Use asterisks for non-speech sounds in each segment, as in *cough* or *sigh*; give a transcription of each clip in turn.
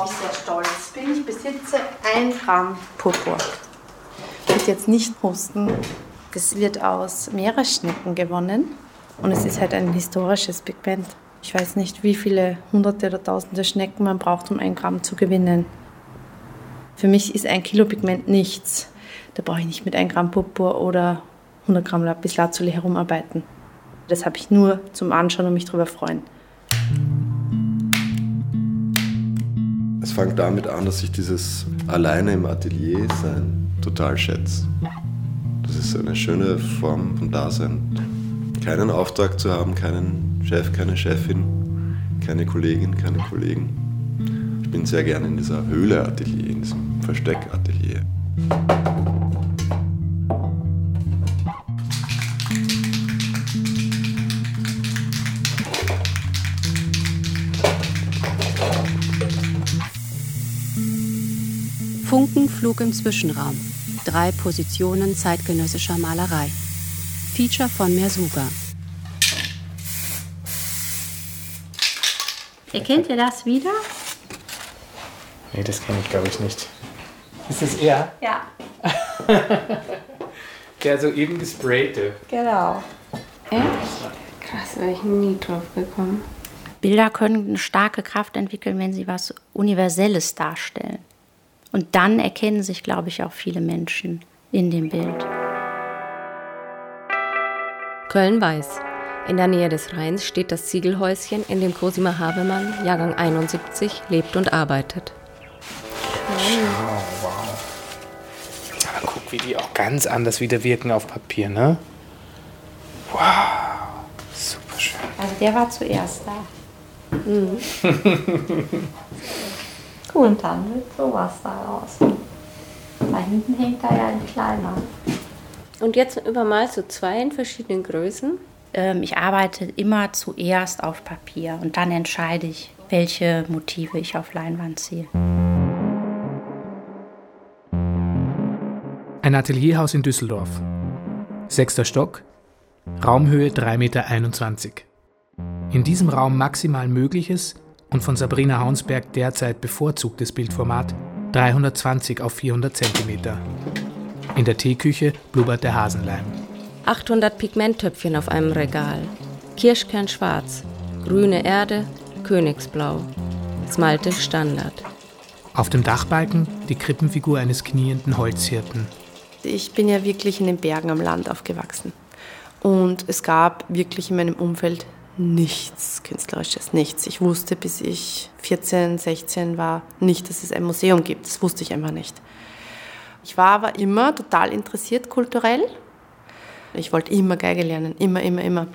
worauf ich sehr stolz bin. Ich besitze ein Gramm Purpur. Ich will jetzt nicht husten. Das wird aus Meeresschnecken gewonnen und es ist halt ein historisches Pigment. Ich weiß nicht, wie viele hunderte oder tausende Schnecken man braucht, um ein Gramm zu gewinnen. Für mich ist ein Kilo Pigment nichts. Da brauche ich nicht mit 1 Gramm Purpur oder 100 Gramm Lapislazuli herumarbeiten. Das habe ich nur zum Anschauen und mich darüber freuen. Fängt damit an, dass ich dieses alleine im Atelier sein total schätze. Das ist eine schöne Form von Dasein. Keinen Auftrag zu haben, keinen Chef, keine Chefin, keine Kollegin, keine Kollegen. Ich bin sehr gerne in dieser Höhle-Atelier, in diesem Versteck-Atelier. Funkenflug im Zwischenraum. Drei Positionen zeitgenössischer Malerei. Feature von Mersuga. Erkennt ihr das wieder? Nee, das kenne ich glaube ich nicht. Ist das er? Ja. *laughs* Der soeben gesprayte. Genau. Echt? Krass, wäre ich nie drauf gekommen. Bilder können eine starke Kraft entwickeln, wenn sie was Universelles darstellen. Und dann erkennen sich, glaube ich, auch viele Menschen in dem Bild. Köln-Weiß. In der Nähe des Rheins steht das Ziegelhäuschen, in dem Cosima Havemann, Jahrgang 71, lebt und arbeitet. Oh, wow. Aber guck, wie die auch ganz anders wieder wirken auf Papier, ne? Wow. Super schön. Also der war zuerst da. Mhm. *laughs* *laughs* Und dann wird sowas daraus. Da hinten hängt da ja ein kleiner. Und jetzt übermalst du zwei in verschiedenen Größen? Ähm, ich arbeite immer zuerst auf Papier und dann entscheide ich, welche Motive ich auf Leinwand ziehe. Ein Atelierhaus in Düsseldorf. Sechster Stock, Raumhöhe 3,21 Meter. In diesem Raum maximal mögliches und von Sabrina Haunsberg derzeit bevorzugtes Bildformat 320 auf 400 cm. In der Teeküche blubbert der Hasenleim. 800 Pigmenttöpfchen auf einem Regal. Kirschkernschwarz, grüne Erde, Königsblau. Smalte Standard. Auf dem Dachbalken die Krippenfigur eines knienden Holzhirten. Ich bin ja wirklich in den Bergen am Land aufgewachsen. Und es gab wirklich in meinem Umfeld nichts Künstlerisches, nichts. Ich wusste, bis ich 14, 16 war, nicht, dass es ein Museum gibt. Das wusste ich einfach nicht. Ich war aber immer total interessiert kulturell. Ich wollte immer Geige lernen, immer, immer, immer.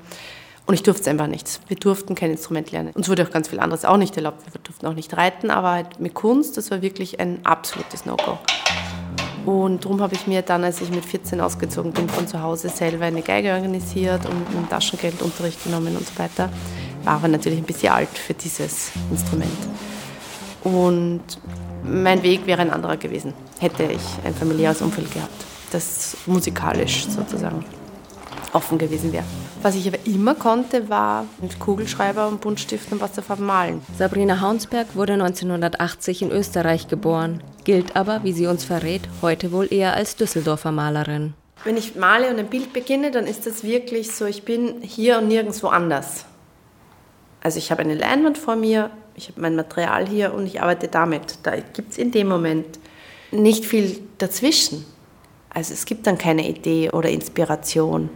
Und ich durfte es einfach nicht. Wir durften kein Instrument lernen. Uns wurde auch ganz viel anderes auch nicht erlaubt. Wir durften auch nicht reiten, aber halt mit Kunst, das war wirklich ein absolutes No-Go. Und darum habe ich mir dann, als ich mit 14 ausgezogen bin, von zu Hause selber eine Geige organisiert und mit Taschengeld Unterricht genommen und so weiter. War aber natürlich ein bisschen alt für dieses Instrument. Und mein Weg wäre ein anderer gewesen, hätte ich ein familiäres Umfeld gehabt, das musikalisch sozusagen offen gewesen wäre. Was ich aber immer konnte, war mit Kugelschreiber und Buntstiften und Wasserfarben malen. Sabrina Haunsberg wurde 1980 in Österreich geboren, gilt aber, wie sie uns verrät, heute wohl eher als Düsseldorfer Malerin. Wenn ich male und ein Bild beginne, dann ist das wirklich so, ich bin hier und nirgendwo anders. Also ich habe eine Leinwand vor mir, ich habe mein Material hier und ich arbeite damit. Da gibt es in dem Moment nicht viel dazwischen. Also es gibt dann keine Idee oder Inspiration.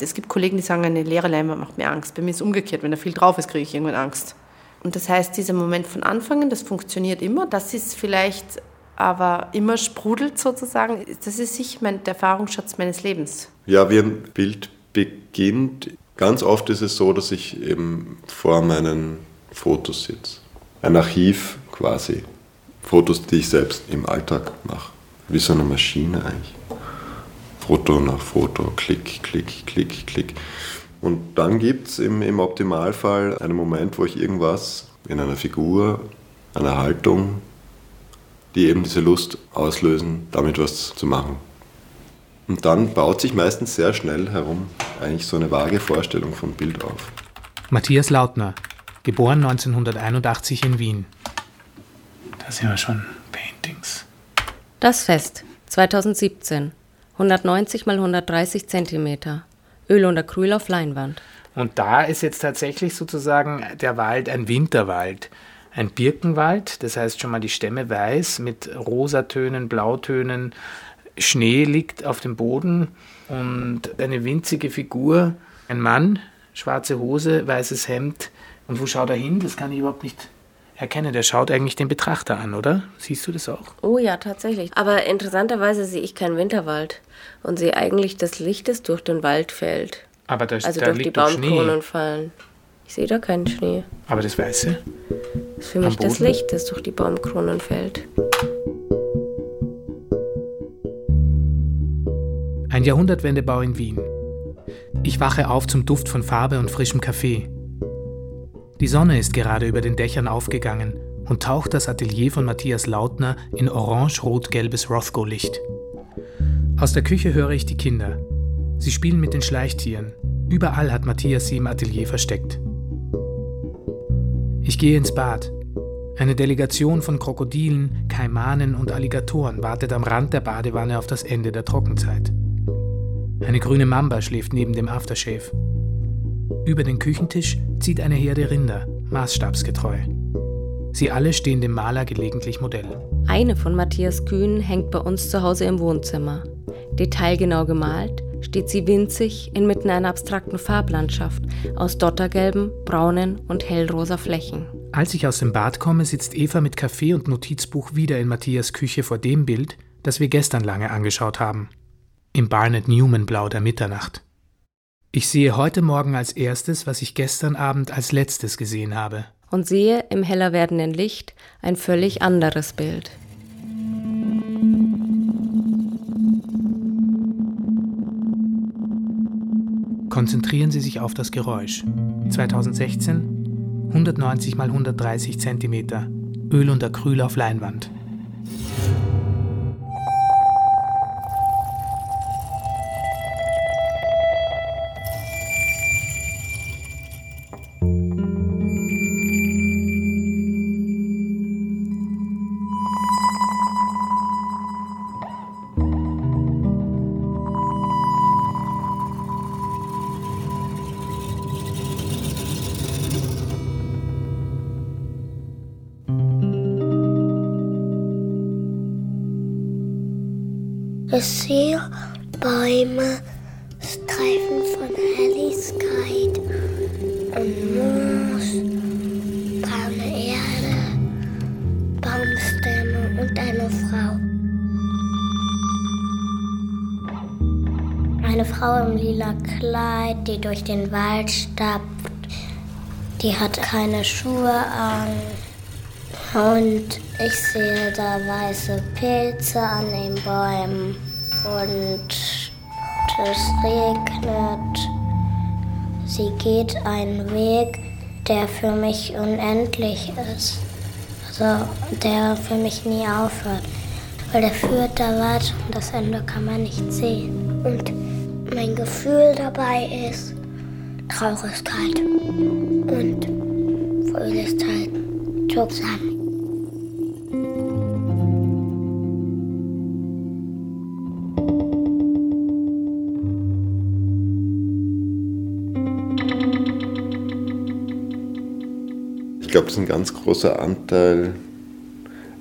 Es gibt Kollegen, die sagen, eine leere Leinwand macht mir Angst. Bei mir ist es umgekehrt, wenn da viel drauf ist, kriege ich irgendwann Angst. Und das heißt, dieser Moment von Anfangen, das funktioniert immer. Das ist vielleicht aber immer sprudelt sozusagen. Das ist sicher mein, der Erfahrungsschatz meines Lebens. Ja, wie ein Bild beginnt, ganz oft ist es so, dass ich eben vor meinen Fotos sitze. Ein Archiv quasi. Fotos, die ich selbst im Alltag mache. Wie so eine Maschine eigentlich. Foto nach Foto, Klick, Klick, Klick, Klick. Und dann gibt es im, im Optimalfall einen Moment, wo ich irgendwas in einer Figur, einer Haltung, die eben diese Lust auslösen, damit was zu machen. Und dann baut sich meistens sehr schnell herum eigentlich so eine vage Vorstellung von Bild auf. Matthias Lautner, geboren 1981 in Wien. Da sind wir schon Paintings. Das Fest 2017. 190 mal 130 Zentimeter. Öl und Acryl auf Leinwand. Und da ist jetzt tatsächlich sozusagen der Wald ein Winterwald. Ein Birkenwald, das heißt schon mal die Stämme weiß mit Rosatönen, Blautönen. Schnee liegt auf dem Boden und eine winzige Figur, ein Mann, schwarze Hose, weißes Hemd. Und wo schaut er hin? Das kann ich überhaupt nicht erkennen. Der schaut eigentlich den Betrachter an, oder? Siehst du das auch? Oh ja, tatsächlich. Aber interessanterweise sehe ich keinen Winterwald und sehe eigentlich das Licht, das durch den Wald fällt. Aber da, also da durch liegt die. Baumkronen fallen. Ich sehe da keinen Schnee. Aber das Weiße? Das ist für mich das? Licht, das durch die Baumkronen fällt. Ein Jahrhundertwendebau in Wien. Ich wache auf zum Duft von Farbe und frischem Kaffee. Die Sonne ist gerade über den Dächern aufgegangen und taucht das Atelier von Matthias Lautner in orange-rot-gelbes Rothko-Licht. Aus der Küche höre ich die Kinder. Sie spielen mit den Schleichtieren. Überall hat Matthias sie im Atelier versteckt. Ich gehe ins Bad. Eine Delegation von Krokodilen, Kaimanen und Alligatoren wartet am Rand der Badewanne auf das Ende der Trockenzeit. Eine grüne Mamba schläft neben dem Aftershave. Über den Küchentisch zieht eine Herde Rinder, maßstabsgetreu. Sie alle stehen dem Maler gelegentlich Modell. Eine von Matthias Kühn hängt bei uns zu Hause im Wohnzimmer. Detailgenau gemalt steht sie winzig inmitten einer abstrakten Farblandschaft aus dottergelben, braunen und hellrosa Flächen. Als ich aus dem Bad komme, sitzt Eva mit Kaffee und Notizbuch wieder in Matthias Küche vor dem Bild, das wir gestern lange angeschaut haben. Im Barnett Newman Blau der Mitternacht. Ich sehe heute Morgen als erstes, was ich gestern Abend als letztes gesehen habe. Und sehe im heller werdenden Licht ein völlig anderes Bild. Konzentrieren Sie sich auf das Geräusch. 2016 190 mal 130 Zentimeter. Öl und Acryl auf Leinwand. Die durch den Wald stapft. Die hat keine Schuhe an. Und ich sehe da weiße Pilze an den Bäumen. Und es regnet. Sie geht einen Weg, der für mich unendlich ist. Also der für mich nie aufhört. Weil der führt da weiter und das Ende kann man nicht sehen. Und mein Gefühl dabei ist Traurigkeit und Fröhlichkeit zusammen. Ich glaube, dass ein ganz großer Anteil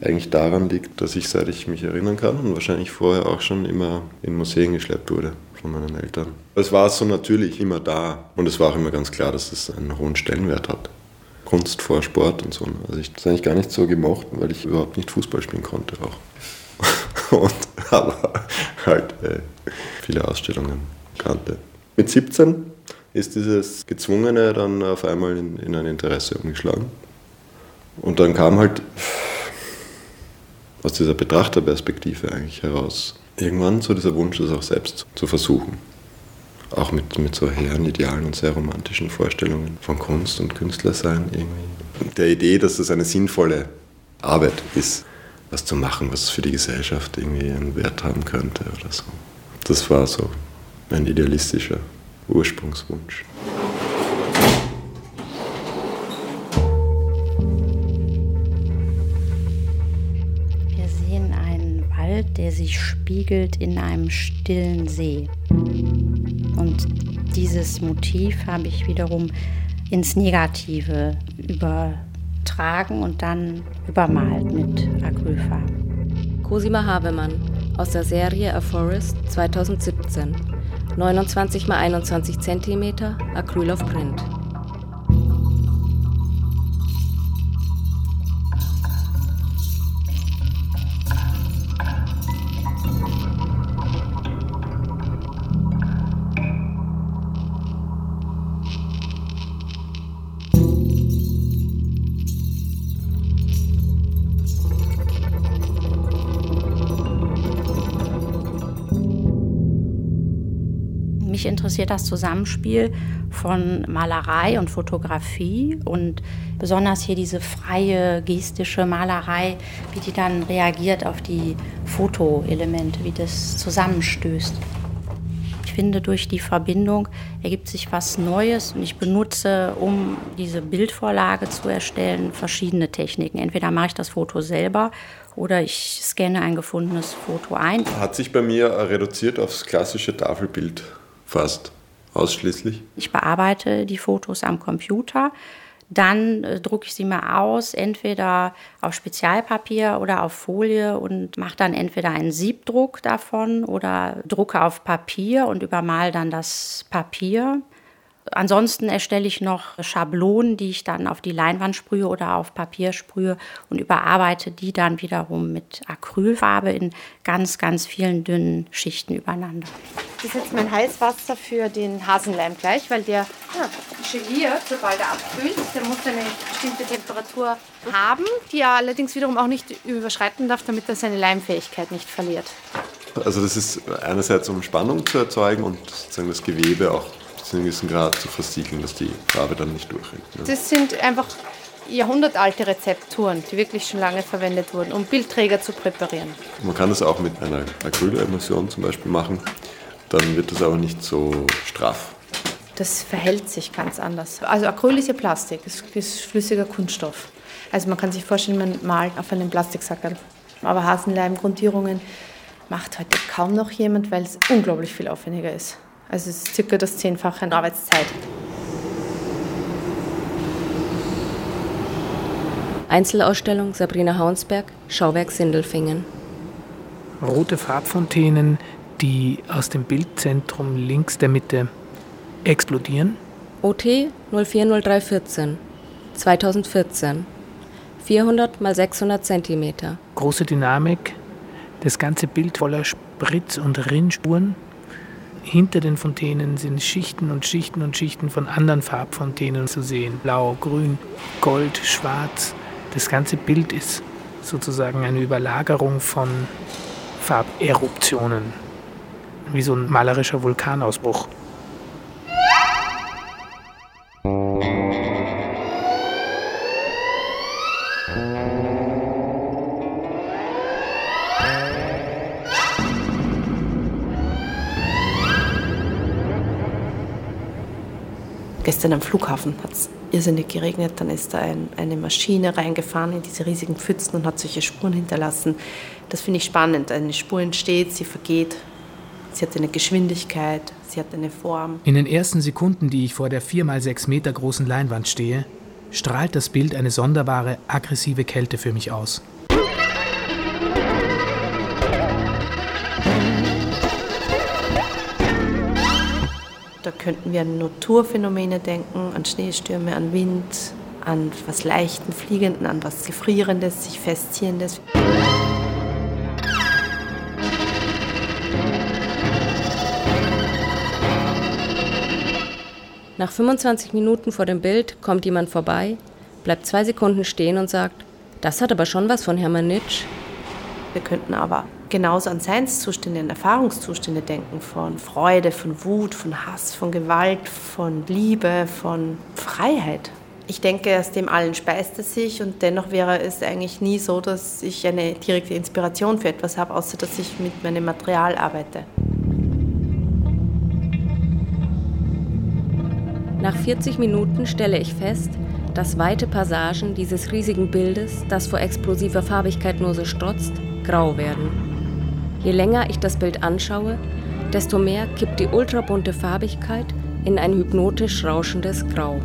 eigentlich daran liegt, dass ich, seit ich mich erinnern kann und wahrscheinlich vorher auch schon immer in Museen geschleppt wurde von meinen Eltern. Es war so natürlich immer da und es war auch immer ganz klar, dass es einen hohen Stellenwert hat. Kunst vor Sport und so. Also ich habe es eigentlich gar nicht so gemocht, weil ich überhaupt nicht Fußball spielen konnte auch. *laughs* und aber halt äh, viele Ausstellungen kannte. Mit 17 ist dieses Gezwungene dann auf einmal in, in ein Interesse umgeschlagen. Und dann kam halt aus dieser Betrachterperspektive eigentlich heraus irgendwann so dieser Wunsch, das auch selbst zu versuchen. Auch mit, mit so hehren Idealen und sehr romantischen Vorstellungen von Kunst und Künstlersein irgendwie. Der Idee, dass es eine sinnvolle Arbeit ist, was zu machen, was für die Gesellschaft irgendwie einen Wert haben könnte oder so. Das war so ein idealistischer Ursprungswunsch. Der sich spiegelt in einem stillen See. Und dieses Motiv habe ich wiederum ins Negative übertragen und dann übermalt mit Acrylfarben. Cosima Havemann aus der Serie A Forest 2017. 29 x 21 cm Acryl auf Print. Interessiert das Zusammenspiel von Malerei und Fotografie und besonders hier diese freie gestische Malerei, wie die dann reagiert auf die Fotoelemente, wie das zusammenstößt. Ich finde, durch die Verbindung ergibt sich was Neues und ich benutze, um diese Bildvorlage zu erstellen, verschiedene Techniken. Entweder mache ich das Foto selber oder ich scanne ein gefundenes Foto ein. Hat sich bei mir reduziert aufs klassische Tafelbild Fast ausschließlich? Ich bearbeite die Fotos am Computer. Dann äh, drucke ich sie mal aus, entweder auf Spezialpapier oder auf Folie und mache dann entweder einen Siebdruck davon oder drucke auf Papier und übermal dann das Papier. Ansonsten erstelle ich noch Schablonen, die ich dann auf die Leinwand sprühe oder auf Papier sprühe und überarbeite die dann wiederum mit Acrylfarbe in ganz, ganz vielen dünnen Schichten übereinander. Das ist jetzt mein Heißwasser für den Hasenleim gleich, weil der ja, geliert, sobald er abkühlt. Der muss eine bestimmte Temperatur haben, die er allerdings wiederum auch nicht überschreiten darf, damit er seine Leimfähigkeit nicht verliert. Also das ist einerseits um Spannung zu erzeugen und sozusagen das Gewebe auch zu einem gewissen Grad zu versiegeln, dass die Farbe dann nicht durchrinnt. Ne? Das sind einfach jahrhundertalte Rezepturen, die wirklich schon lange verwendet wurden, um Bildträger zu präparieren. Man kann das auch mit einer Acrylemulsion zum Beispiel machen, dann wird das aber nicht so straff. Das verhält sich ganz anders. Also Acryl ist ja Plastik, es ist flüssiger Kunststoff. Also man kann sich vorstellen, man malt auf einem Plastiksackerl. Aber Hasenleim-Grundierungen macht heute kaum noch jemand, weil es unglaublich viel aufwendiger ist. Also es ist circa das Zehnfache an Arbeitszeit. Einzelausstellung Sabrina Haunsberg, Schauwerk Sindelfingen. Rote Farbfontänen, die aus dem Bildzentrum links der Mitte explodieren. OT 040314 2014 400 x 600 cm. Große Dynamik, das ganze Bild voller Spritz- und Rinnspuren hinter den Fontänen sind Schichten und Schichten und Schichten von anderen Farbfontänen zu sehen. Blau, grün, gold, schwarz. Das ganze Bild ist sozusagen eine Überlagerung von Farberuptionen, wie so ein malerischer Vulkanausbruch. Gestern am Flughafen hat es irrsinnig geregnet. Dann ist da ein, eine Maschine reingefahren in diese riesigen Pfützen und hat solche Spuren hinterlassen. Das finde ich spannend. Eine Spur entsteht, sie vergeht. Sie hat eine Geschwindigkeit, sie hat eine Form. In den ersten Sekunden, die ich vor der 4 mal 6 Meter großen Leinwand stehe, strahlt das Bild eine sonderbare, aggressive Kälte für mich aus. Könnten wir an Naturphänomene denken, an Schneestürme, an Wind, an was Leichten, Fliegenden, an was Gefrierendes, sich Festziehendes. Nach 25 Minuten vor dem Bild kommt jemand vorbei, bleibt zwei Sekunden stehen und sagt, das hat aber schon was von Hermann Nitsch. Wir könnten aber genauso an Seinszustände, an Erfahrungszustände denken, von Freude, von Wut, von Hass, von Gewalt, von Liebe, von Freiheit. Ich denke, aus dem allen speist es sich und dennoch wäre es eigentlich nie so, dass ich eine direkte Inspiration für etwas habe, außer dass ich mit meinem Material arbeite. Nach 40 Minuten stelle ich fest, dass weite Passagen dieses riesigen Bildes, das vor explosiver Farbigkeit nur so strotzt, grau werden. Je länger ich das Bild anschaue, desto mehr kippt die ultrabunte Farbigkeit in ein hypnotisch rauschendes Grau.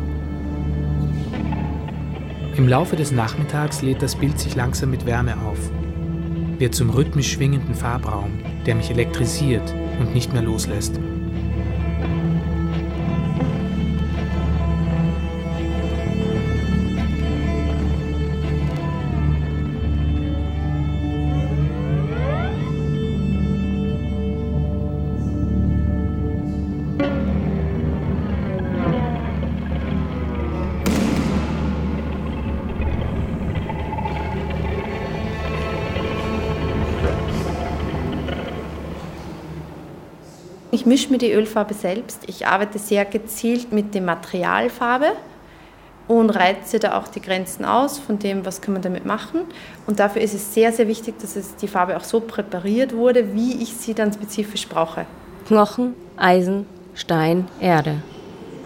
Im Laufe des Nachmittags lädt das Bild sich langsam mit Wärme auf, wird zum rhythmisch schwingenden Farbraum, der mich elektrisiert und nicht mehr loslässt. Ich mische mir die Ölfarbe selbst. Ich arbeite sehr gezielt mit der Materialfarbe und reize da auch die Grenzen aus von dem, was kann man damit machen. Und dafür ist es sehr, sehr wichtig, dass es die Farbe auch so präpariert wurde, wie ich sie dann spezifisch brauche. Knochen, Eisen, Stein, Erde.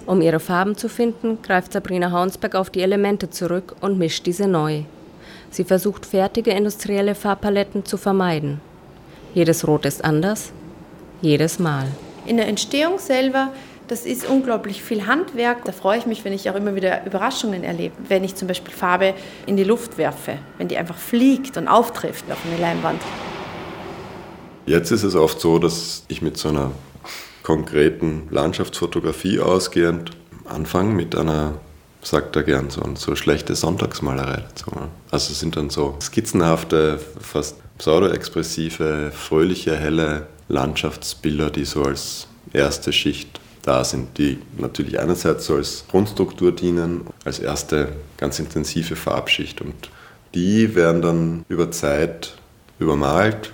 Um ihre Farben zu finden, greift Sabrina Haunsberg auf die Elemente zurück und mischt diese neu. Sie versucht fertige industrielle Farbpaletten zu vermeiden. Jedes Rot ist anders, jedes Mal. In der Entstehung selber, das ist unglaublich viel Handwerk. Da freue ich mich, wenn ich auch immer wieder Überraschungen erlebe. Wenn ich zum Beispiel Farbe in die Luft werfe, wenn die einfach fliegt und auftrifft auf eine Leinwand. Jetzt ist es oft so, dass ich mit so einer konkreten Landschaftsfotografie ausgehend anfange mit einer, sagt er gern, so, so schlechte Sonntagsmalerei dazu. Also es sind dann so skizzenhafte, fast pseudo-expressive, fröhliche, helle Landschaftsbilder, die so als erste Schicht da sind, die natürlich einerseits so als Grundstruktur dienen, als erste ganz intensive Farbschicht und die werden dann über Zeit übermalt,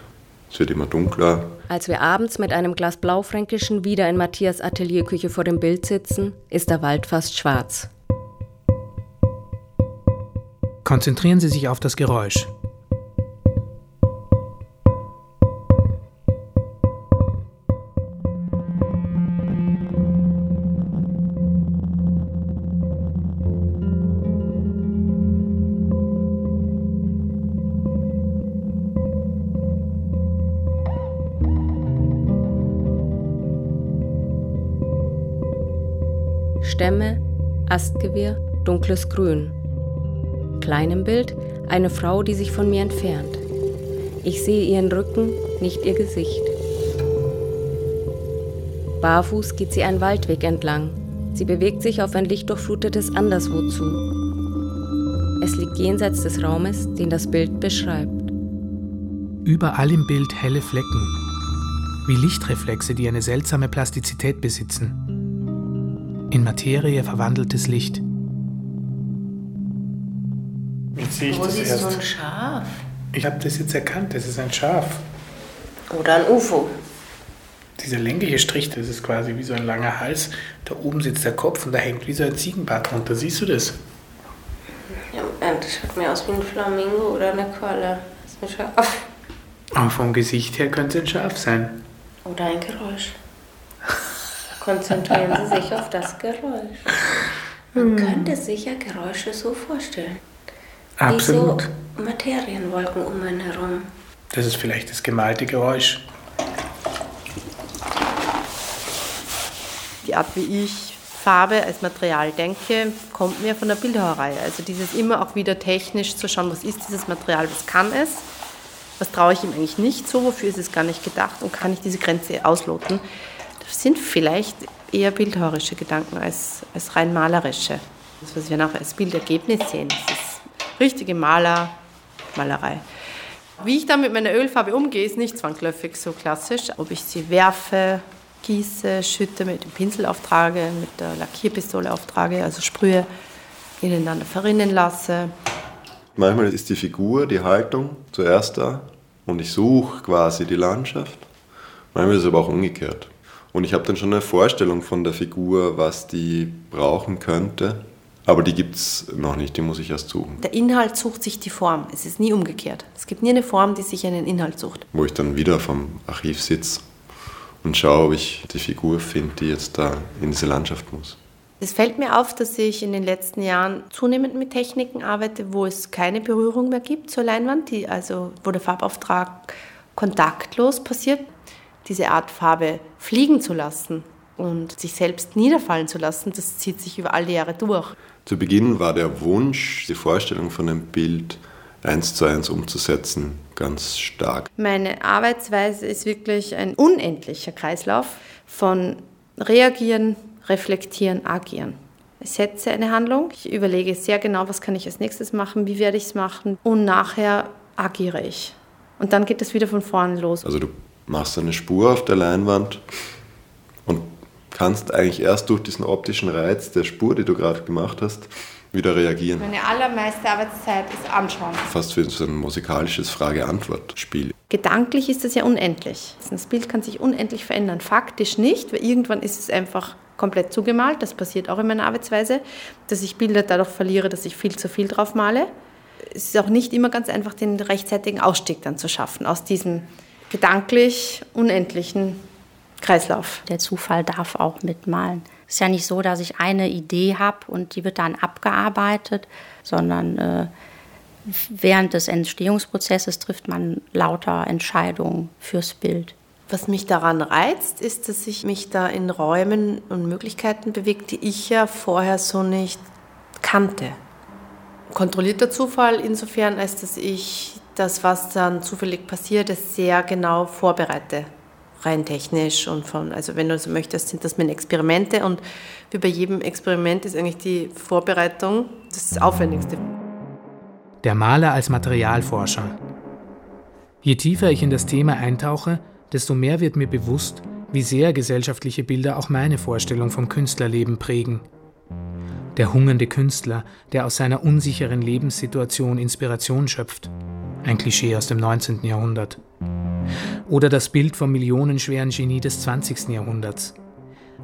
es wird immer dunkler. Als wir abends mit einem Glas Blaufränkischen wieder in Matthias Atelierküche vor dem Bild sitzen, ist der Wald fast schwarz. Konzentrieren Sie sich auf das Geräusch. Stämme, Astgewirr, dunkles Grün. Klein im Bild eine Frau, die sich von mir entfernt. Ich sehe ihren Rücken, nicht ihr Gesicht. Barfuß geht sie einen Waldweg entlang. Sie bewegt sich auf ein lichtdurchflutetes Anderswo zu. Es liegt jenseits des Raumes, den das Bild beschreibt. Überall im Bild helle Flecken, wie Lichtreflexe, die eine seltsame Plastizität besitzen in Materie verwandeltes Licht. Jetzt sehe ich Wo das siehst erst. du ein Schaf? Ich habe das jetzt erkannt, das ist ein Schaf. Oder ein UFO? Dieser längliche Strich, das ist quasi wie so ein langer Hals. Da oben sitzt der Kopf und da hängt wie so ein Ziegenbart drunter. Siehst du das? Ja, das schaut mir aus wie ein Flamingo oder eine Qualle. Das ist ein Schaf. Aber vom Gesicht her könnte es ein Schaf sein. Oder ein Geräusch. Konzentrieren Sie sich auf das Geräusch. Man könnte sich ja Geräusche so vorstellen. Absolut. Wie so Materienwolken um einen herum. Das ist vielleicht das gemalte Geräusch. Die Art, wie ich Farbe als Material denke, kommt mir von der Bildhauerei. Also dieses immer auch wieder technisch zu schauen, was ist dieses Material, was kann es, was traue ich ihm eigentlich nicht so, wofür ist es gar nicht gedacht und kann ich diese Grenze ausloten. Das sind vielleicht eher bildhauerische Gedanken als, als rein malerische. Das, was wir nachher als Bildergebnis sehen, das ist richtige Maler, Malerei. Wie ich dann mit meiner Ölfarbe umgehe, ist nicht zwangsläufig so klassisch. Ob ich sie werfe, gieße, schütte, mit dem Pinsel auftrage, mit der Lackierpistole auftrage, also sprühe, ineinander verrinnen lasse. Manchmal ist die Figur, die Haltung zuerst da und ich suche quasi die Landschaft. Manchmal ist es aber auch umgekehrt. Und ich habe dann schon eine Vorstellung von der Figur, was die brauchen könnte. Aber die gibt es noch nicht, die muss ich erst suchen. Der Inhalt sucht sich die Form. Es ist nie umgekehrt. Es gibt nie eine Form, die sich einen Inhalt sucht. Wo ich dann wieder vom Archiv sitze und schaue, ob ich die Figur finde, die jetzt da in diese Landschaft muss. Es fällt mir auf, dass ich in den letzten Jahren zunehmend mit Techniken arbeite, wo es keine Berührung mehr gibt zur Leinwand, die, also wo der Farbauftrag kontaktlos passiert. Diese Art Farbe fliegen zu lassen und sich selbst niederfallen zu lassen, das zieht sich über all die Jahre durch. Zu Beginn war der Wunsch, die Vorstellung von einem Bild eins zu eins umzusetzen, ganz stark. Meine Arbeitsweise ist wirklich ein unendlicher Kreislauf von reagieren, reflektieren, agieren. Ich setze eine Handlung, ich überlege sehr genau, was kann ich als nächstes machen, wie werde ich es machen und nachher agiere ich. Und dann geht es wieder von vorne los. Also du machst eine Spur auf der Leinwand und kannst eigentlich erst durch diesen optischen Reiz der Spur, die du gerade gemacht hast, wieder reagieren. Meine allermeiste Arbeitszeit ist anschauen. Fast wie so ein musikalisches Frage-Antwort-Spiel. Gedanklich ist es ja unendlich. Das Bild kann sich unendlich verändern. Faktisch nicht, weil irgendwann ist es einfach komplett zugemalt. Das passiert auch in meiner Arbeitsweise, dass ich Bilder dadurch verliere, dass ich viel zu viel drauf male. Es ist auch nicht immer ganz einfach, den rechtzeitigen Ausstieg dann zu schaffen aus diesem gedanklich unendlichen Kreislauf. Der Zufall darf auch mitmalen. Es ist ja nicht so, dass ich eine Idee habe und die wird dann abgearbeitet, sondern äh, während des Entstehungsprozesses trifft man lauter Entscheidungen fürs Bild. Was mich daran reizt, ist, dass ich mich da in Räumen und Möglichkeiten bewege, die ich ja vorher so nicht kannte. Kontrollierter Zufall insofern, als dass ich das, was dann zufällig passiert, sehr genau vorbereite rein technisch und von, also wenn du so möchtest, sind das meine Experimente und wie bei jedem Experiment ist eigentlich die Vorbereitung das Aufwendigste. Der Maler als Materialforscher. Je tiefer ich in das Thema eintauche, desto mehr wird mir bewusst, wie sehr gesellschaftliche Bilder auch meine Vorstellung vom Künstlerleben prägen. Der hungernde Künstler, der aus seiner unsicheren Lebenssituation Inspiration schöpft. Ein Klischee aus dem 19. Jahrhundert. Oder das Bild vom millionenschweren Genie des 20. Jahrhunderts.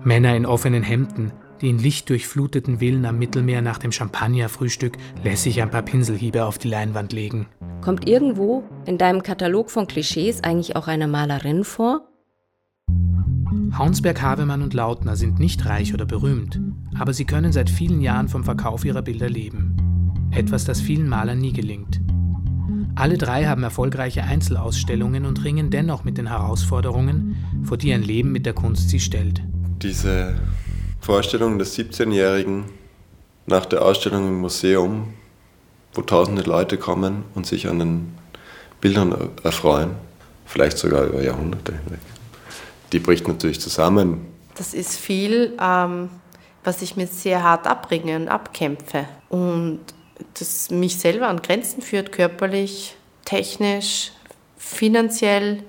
Männer in offenen Hemden, die in lichtdurchfluteten Villen am Mittelmeer nach dem Champagnerfrühstück lässig ein paar Pinselhiebe auf die Leinwand legen. Kommt irgendwo in deinem Katalog von Klischees eigentlich auch eine Malerin vor? Haunsberg, Havemann und Lautner sind nicht reich oder berühmt, aber sie können seit vielen Jahren vom Verkauf ihrer Bilder leben. Etwas, das vielen Malern nie gelingt. Alle drei haben erfolgreiche Einzelausstellungen und ringen dennoch mit den Herausforderungen, vor die ein Leben mit der Kunst sie stellt. Diese Vorstellung des 17-Jährigen nach der Ausstellung im Museum, wo tausende Leute kommen und sich an den Bildern erfreuen, vielleicht sogar über Jahrhunderte hinweg, die bricht natürlich zusammen. Das ist viel, ähm, was ich mir sehr hart abbringe und abkämpfe. Und das mich selber an Grenzen führt, körperlich, technisch, finanziell,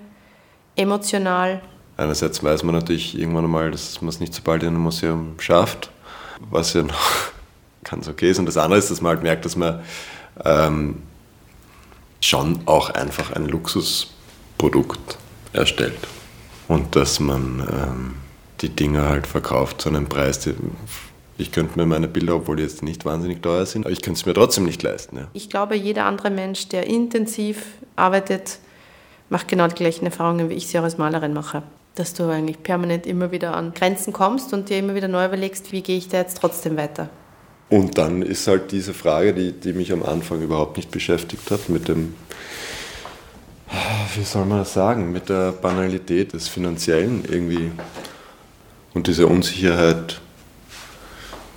emotional. Einerseits weiß man natürlich irgendwann einmal, dass man es nicht so bald in einem Museum schafft, was ja noch *laughs* ganz okay ist. Und das andere ist, dass man halt merkt, dass man ähm, schon auch einfach ein Luxusprodukt erstellt. Und dass man ähm, die Dinge halt verkauft zu einem Preis, der ich könnte mir meine Bilder, obwohl die jetzt nicht wahnsinnig teuer sind, aber ich könnte es mir trotzdem nicht leisten. Ja. Ich glaube, jeder andere Mensch, der intensiv arbeitet, macht genau die gleichen Erfahrungen, wie ich sie auch als Malerin mache. Dass du eigentlich permanent immer wieder an Grenzen kommst und dir immer wieder neu überlegst, wie gehe ich da jetzt trotzdem weiter. Und dann ist halt diese Frage, die, die mich am Anfang überhaupt nicht beschäftigt hat, mit dem, wie soll man das sagen, mit der Banalität des Finanziellen irgendwie und diese Unsicherheit,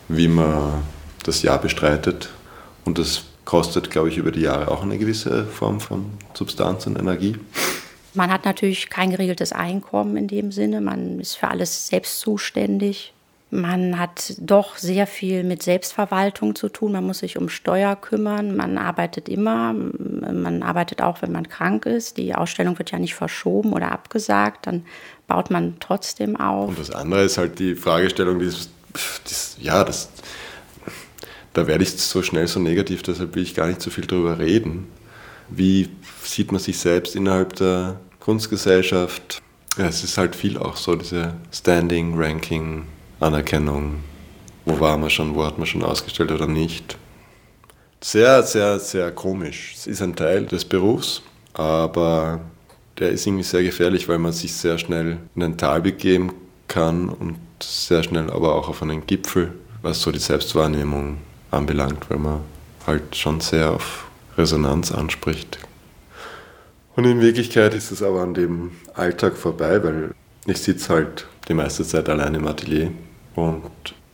wie man das Jahr bestreitet. Und das kostet, glaube ich, über die Jahre auch eine gewisse Form von Substanz und Energie. Man hat natürlich kein geregeltes Einkommen in dem Sinne. Man ist für alles selbst zuständig. Man hat doch sehr viel mit Selbstverwaltung zu tun. Man muss sich um Steuer kümmern. Man arbeitet immer. Man arbeitet auch, wenn man krank ist. Die Ausstellung wird ja nicht verschoben oder abgesagt. Dann baut man trotzdem auf. Und das andere ist halt die Fragestellung, die ist das, ja, das, da werde ich so schnell so negativ, deshalb will ich gar nicht so viel darüber reden. Wie sieht man sich selbst innerhalb der Kunstgesellschaft? Ja, es ist halt viel auch so, diese Standing, Ranking, Anerkennung. Wo war man schon, wo hat man schon ausgestellt oder nicht? Sehr, sehr, sehr komisch. Es ist ein Teil des Berufs, aber der ist irgendwie sehr gefährlich, weil man sich sehr schnell in ein Tal begeben kann und sehr schnell aber auch auf einen Gipfel, was so die Selbstwahrnehmung anbelangt, weil man halt schon sehr auf Resonanz anspricht. Und in Wirklichkeit ist es aber an dem Alltag vorbei, weil ich sitze halt die meiste Zeit allein im Atelier und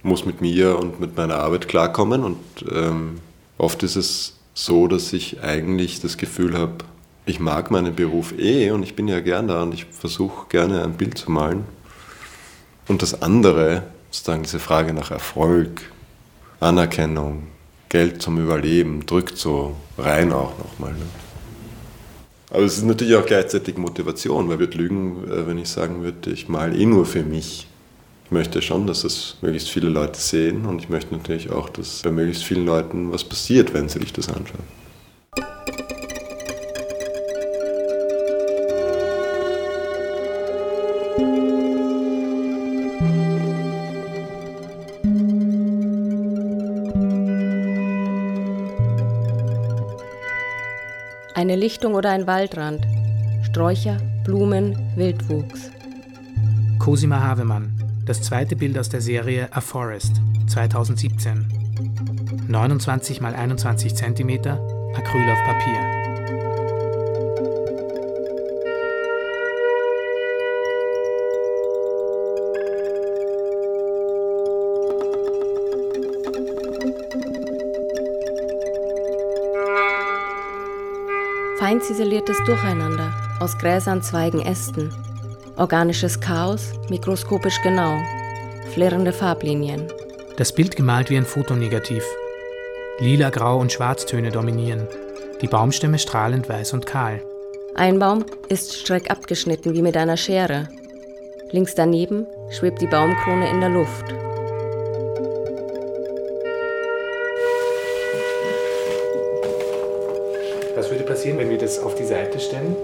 muss mit mir und mit meiner Arbeit klarkommen. Und ähm, oft ist es so, dass ich eigentlich das Gefühl habe, ich mag meinen Beruf eh und ich bin ja gern da und ich versuche gerne ein Bild zu malen. Und das andere, sozusagen diese Frage nach Erfolg, Anerkennung, Geld zum Überleben, drückt so rein auch nochmal. Ne? Aber es ist natürlich auch gleichzeitig Motivation, weil würde lügen, äh, wenn ich sagen würde, ich male eh nur für mich. Ich möchte schon, dass es möglichst viele Leute sehen und ich möchte natürlich auch, dass bei möglichst vielen Leuten was passiert, wenn sie sich das anschauen. Lichtung oder ein Waldrand. Sträucher, Blumen, Wildwuchs. Cosima Havemann, das zweite Bild aus der Serie A Forest, 2017. 29 x 21 cm, Acryl auf Papier. Fein ziseliertes Durcheinander aus Gräsern, Zweigen, Ästen. Organisches Chaos, mikroskopisch genau. Flirrende Farblinien. Das Bild gemalt wie ein Fotonegativ. Lila, Grau und Schwarztöne dominieren. Die Baumstämme strahlend weiß und kahl. Ein Baum ist streck abgeschnitten wie mit einer Schere. Links daneben schwebt die Baumkrone in der Luft. Passieren, wenn wir das auf die Seite stellen?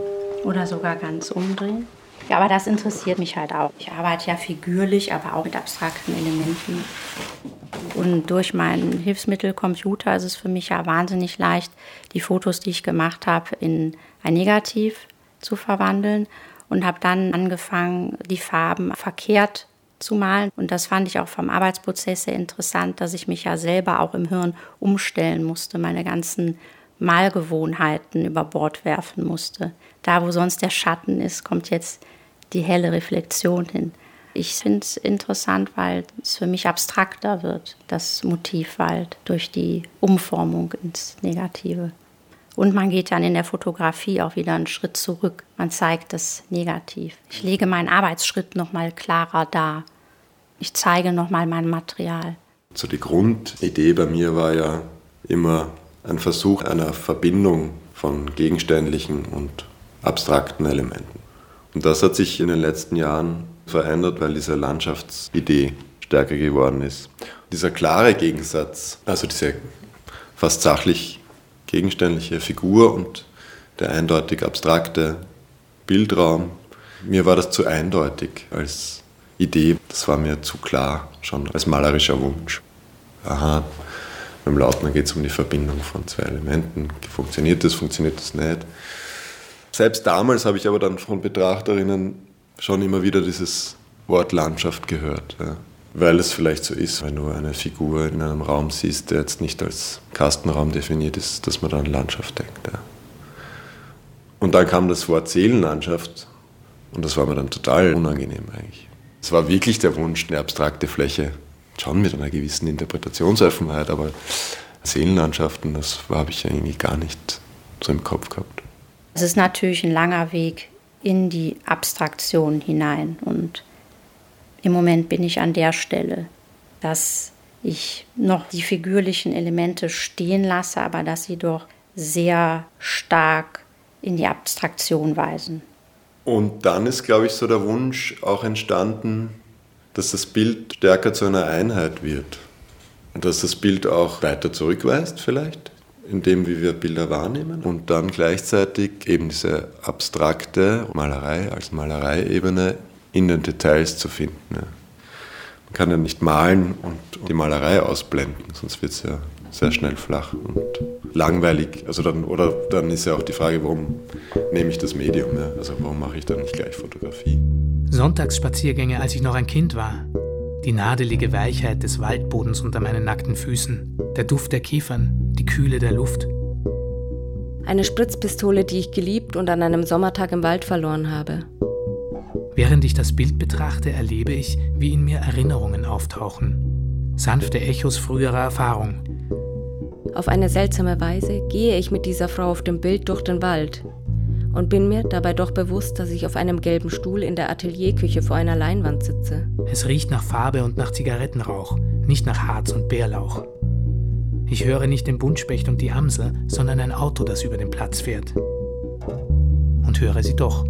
Oder sogar ganz umdrehen. Ja, aber das interessiert mich halt auch. Ich arbeite ja figürlich, aber auch mit abstrakten Elementen. Und durch mein Hilfsmittel Computer ist es für mich ja wahnsinnig leicht, die Fotos, die ich gemacht habe, in ein Negativ zu verwandeln und habe dann angefangen, die Farben verkehrt zu malen. Und das fand ich auch vom Arbeitsprozess sehr interessant, dass ich mich ja selber auch im Hirn umstellen musste, meine ganzen Malgewohnheiten über Bord werfen musste. Da, wo sonst der Schatten ist, kommt jetzt die helle Reflexion hin. Ich finde es interessant, weil es für mich abstrakter wird, das Motivwald, durch die Umformung ins Negative. Und man geht dann in der Fotografie auch wieder einen Schritt zurück. Man zeigt das Negativ. Ich lege meinen Arbeitsschritt noch mal klarer dar. Ich zeige noch mal mein Material. So die Grundidee bei mir war ja immer ein Versuch einer Verbindung von gegenständlichen und abstrakten Elementen. Und das hat sich in den letzten Jahren verändert, weil diese Landschaftsidee stärker geworden ist. Dieser klare Gegensatz, also diese fast sachlich gegenständliche Figur und der eindeutig abstrakte Bildraum, mir war das zu eindeutig als Idee. Das war mir zu klar schon als malerischer Wunsch. Aha, beim Lautner geht es um die Verbindung von zwei Elementen. Funktioniert das, funktioniert das nicht? Selbst damals habe ich aber dann von Betrachterinnen schon immer wieder dieses Wort Landschaft gehört. Ja. Weil es vielleicht so ist, wenn du eine Figur in einem Raum siehst, der jetzt nicht als Kastenraum definiert ist, dass man da an Landschaft denkt. Ja. Und dann kam das Wort Seelenlandschaft und das war mir dann total unangenehm eigentlich. Es war wirklich der Wunsch, eine abstrakte Fläche schon mit einer gewissen Interpretationsoffenheit, aber Seelenlandschaften, das habe ich eigentlich gar nicht so im Kopf gehabt. Es ist natürlich ein langer Weg in die Abstraktion hinein und im Moment bin ich an der Stelle, dass ich noch die figürlichen Elemente stehen lasse, aber dass sie doch sehr stark in die Abstraktion weisen. Und dann ist, glaube ich, so der Wunsch auch entstanden, dass das Bild stärker zu einer Einheit wird. Und dass das Bild auch weiter zurückweist vielleicht, in dem, wie wir Bilder wahrnehmen. Und dann gleichzeitig eben diese abstrakte Malerei als Malereiebene in den Details zu finden. Man kann ja nicht malen und die Malerei ausblenden, sonst wird es ja sehr schnell flach und langweilig. Also dann, oder dann ist ja auch die Frage, warum nehme ich das Medium? Ja? Also warum mache ich dann nicht gleich Fotografie? Sonntagsspaziergänge, als ich noch ein Kind war. Die nadelige Weichheit des Waldbodens unter meinen nackten Füßen, der Duft der Kiefern, die Kühle der Luft. Eine Spritzpistole, die ich geliebt und an einem Sommertag im Wald verloren habe. Während ich das Bild betrachte, erlebe ich, wie in mir Erinnerungen auftauchen. Sanfte Echos früherer Erfahrung. Auf eine seltsame Weise gehe ich mit dieser Frau auf dem Bild durch den Wald und bin mir dabei doch bewusst, dass ich auf einem gelben Stuhl in der Atelierküche vor einer Leinwand sitze. Es riecht nach Farbe und nach Zigarettenrauch, nicht nach Harz und Bärlauch. Ich höre nicht den Buntspecht und die Amsel, sondern ein Auto, das über den Platz fährt. Und höre sie doch.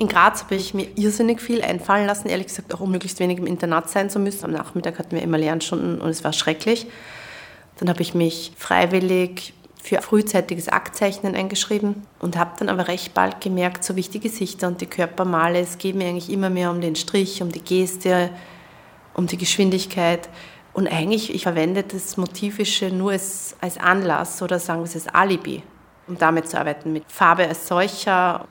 In Graz habe ich mir irrsinnig viel einfallen lassen, ehrlich gesagt auch um möglichst wenig im Internat sein zu müssen. Am Nachmittag hatten wir immer Lernstunden und es war schrecklich. Dann habe ich mich freiwillig für frühzeitiges Aktzeichnen eingeschrieben und habe dann aber recht bald gemerkt, so wie ich die Gesichter und die Körpermale, es geht mir eigentlich immer mehr um den Strich, um die Geste, um die Geschwindigkeit. Und eigentlich, ich verwende das Motivische nur als, als Anlass oder sagen wir es als Alibi, um damit zu arbeiten, mit Farbe als solcher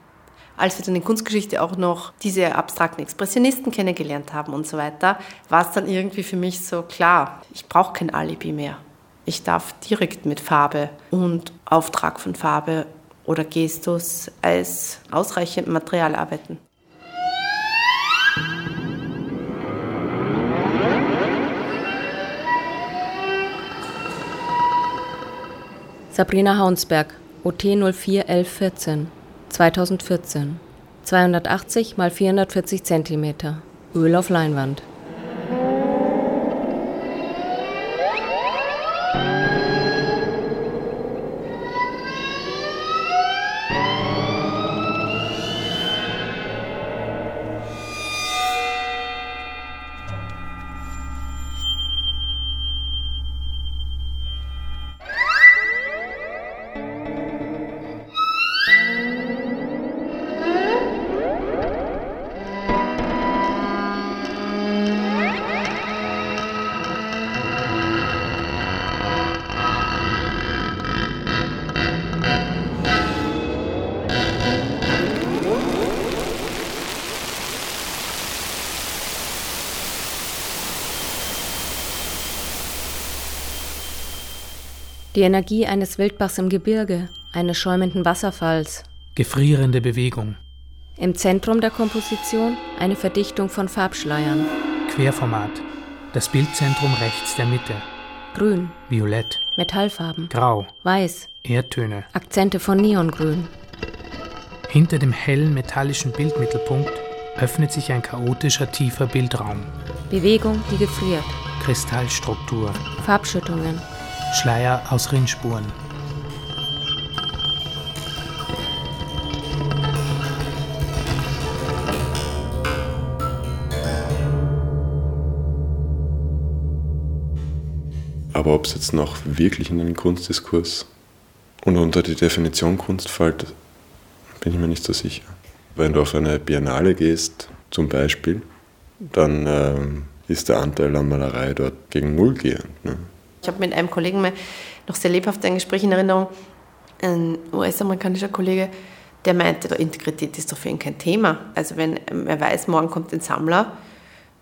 als wir dann in Kunstgeschichte auch noch diese abstrakten Expressionisten kennengelernt haben und so weiter, war es dann irgendwie für mich so klar, ich brauche kein Alibi mehr. Ich darf direkt mit Farbe und Auftrag von Farbe oder Gestus als ausreichend Material arbeiten. Sabrina Haunsberg, OT 041114 2014. 280 x 440 cm. Öl auf Leinwand. Die Energie eines Wildbachs im Gebirge, eines schäumenden Wasserfalls. Gefrierende Bewegung. Im Zentrum der Komposition eine Verdichtung von Farbschleiern. Querformat. Das Bildzentrum rechts der Mitte. Grün. Violett. Metallfarben. Grau. Weiß. Erdtöne. Akzente von Neongrün. Hinter dem hellen metallischen Bildmittelpunkt öffnet sich ein chaotischer tiefer Bildraum. Bewegung, die gefriert. Kristallstruktur. Farbschüttungen. Schleier aus Rinnspuren. Aber ob es jetzt noch wirklich in den Kunstdiskurs und unter die Definition Kunst fällt, bin ich mir nicht so sicher. Wenn du auf eine Biennale gehst, zum Beispiel, dann ähm, ist der Anteil an Malerei dort gegen Null gehend. Ne? Ich habe mit einem Kollegen mal noch sehr lebhaft ein Gespräch in Erinnerung, ein US-amerikanischer Kollege, der meinte, Integrität ist doch für ihn kein Thema. Also wenn er weiß, morgen kommt ein Sammler,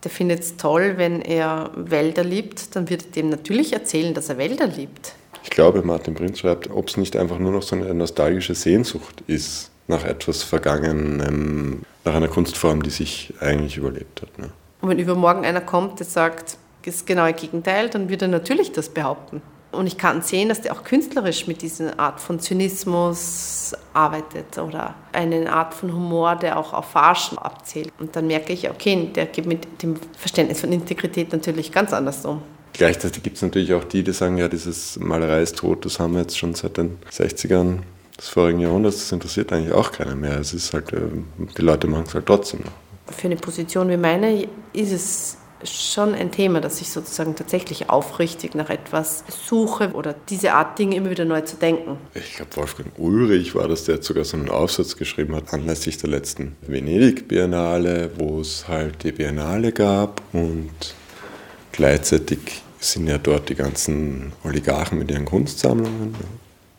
der findet es toll, wenn er Wälder liebt, dann wird er dem natürlich erzählen, dass er Wälder liebt. Ich glaube, Martin Prinz schreibt, ob es nicht einfach nur noch so eine nostalgische Sehnsucht ist nach etwas Vergangenem, nach einer Kunstform, die sich eigentlich überlebt hat. Ne? Und wenn übermorgen einer kommt, der sagt, das genaue Gegenteil, dann wird er natürlich das behaupten. Und ich kann sehen, dass der auch künstlerisch mit dieser Art von Zynismus arbeitet oder eine Art von Humor, der auch auf Farschen abzählt. Und dann merke ich, okay, der geht mit dem Verständnis von Integrität natürlich ganz anders um. Gleichzeitig gibt es natürlich auch die, die sagen, ja, dieses Malerei ist tot, das haben wir jetzt schon seit den 60ern des vorigen Jahrhunderts, das interessiert eigentlich auch keiner mehr. Es ist halt, äh, die Leute machen es halt trotzdem noch. Für eine Position wie meine ist es schon ein Thema, dass ich sozusagen tatsächlich aufrichtig nach etwas suche oder diese Art Dinge immer wieder neu zu denken. Ich glaube, Wolfgang Ulrich war das, der jetzt sogar so einen Aufsatz geschrieben hat, anlässlich der letzten Venedig-Biennale, wo es halt die Biennale gab und gleichzeitig sind ja dort die ganzen Oligarchen mit ihren Kunstsammlungen.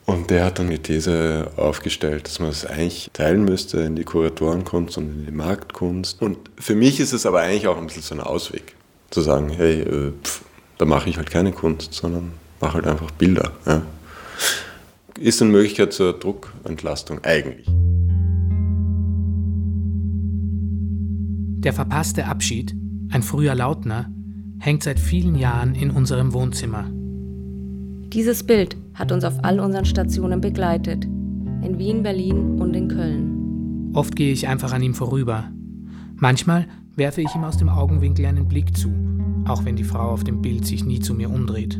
Und der hat dann die These aufgestellt, dass man es eigentlich teilen müsste in die Kuratorenkunst und in die Marktkunst. Und für mich ist es aber eigentlich auch ein bisschen so ein Ausweg, zu sagen, hey, äh, pff, da mache ich halt keine Kunst, sondern mache halt einfach Bilder. Ja. Ist eine Möglichkeit zur Druckentlastung eigentlich. Der verpasste Abschied, ein früher Lautner, hängt seit vielen Jahren in unserem Wohnzimmer. Dieses Bild hat uns auf all unseren Stationen begleitet. In Wien, Berlin und in Köln. Oft gehe ich einfach an ihm vorüber. Manchmal werfe ich ihm aus dem Augenwinkel einen Blick zu, auch wenn die Frau auf dem Bild sich nie zu mir umdreht.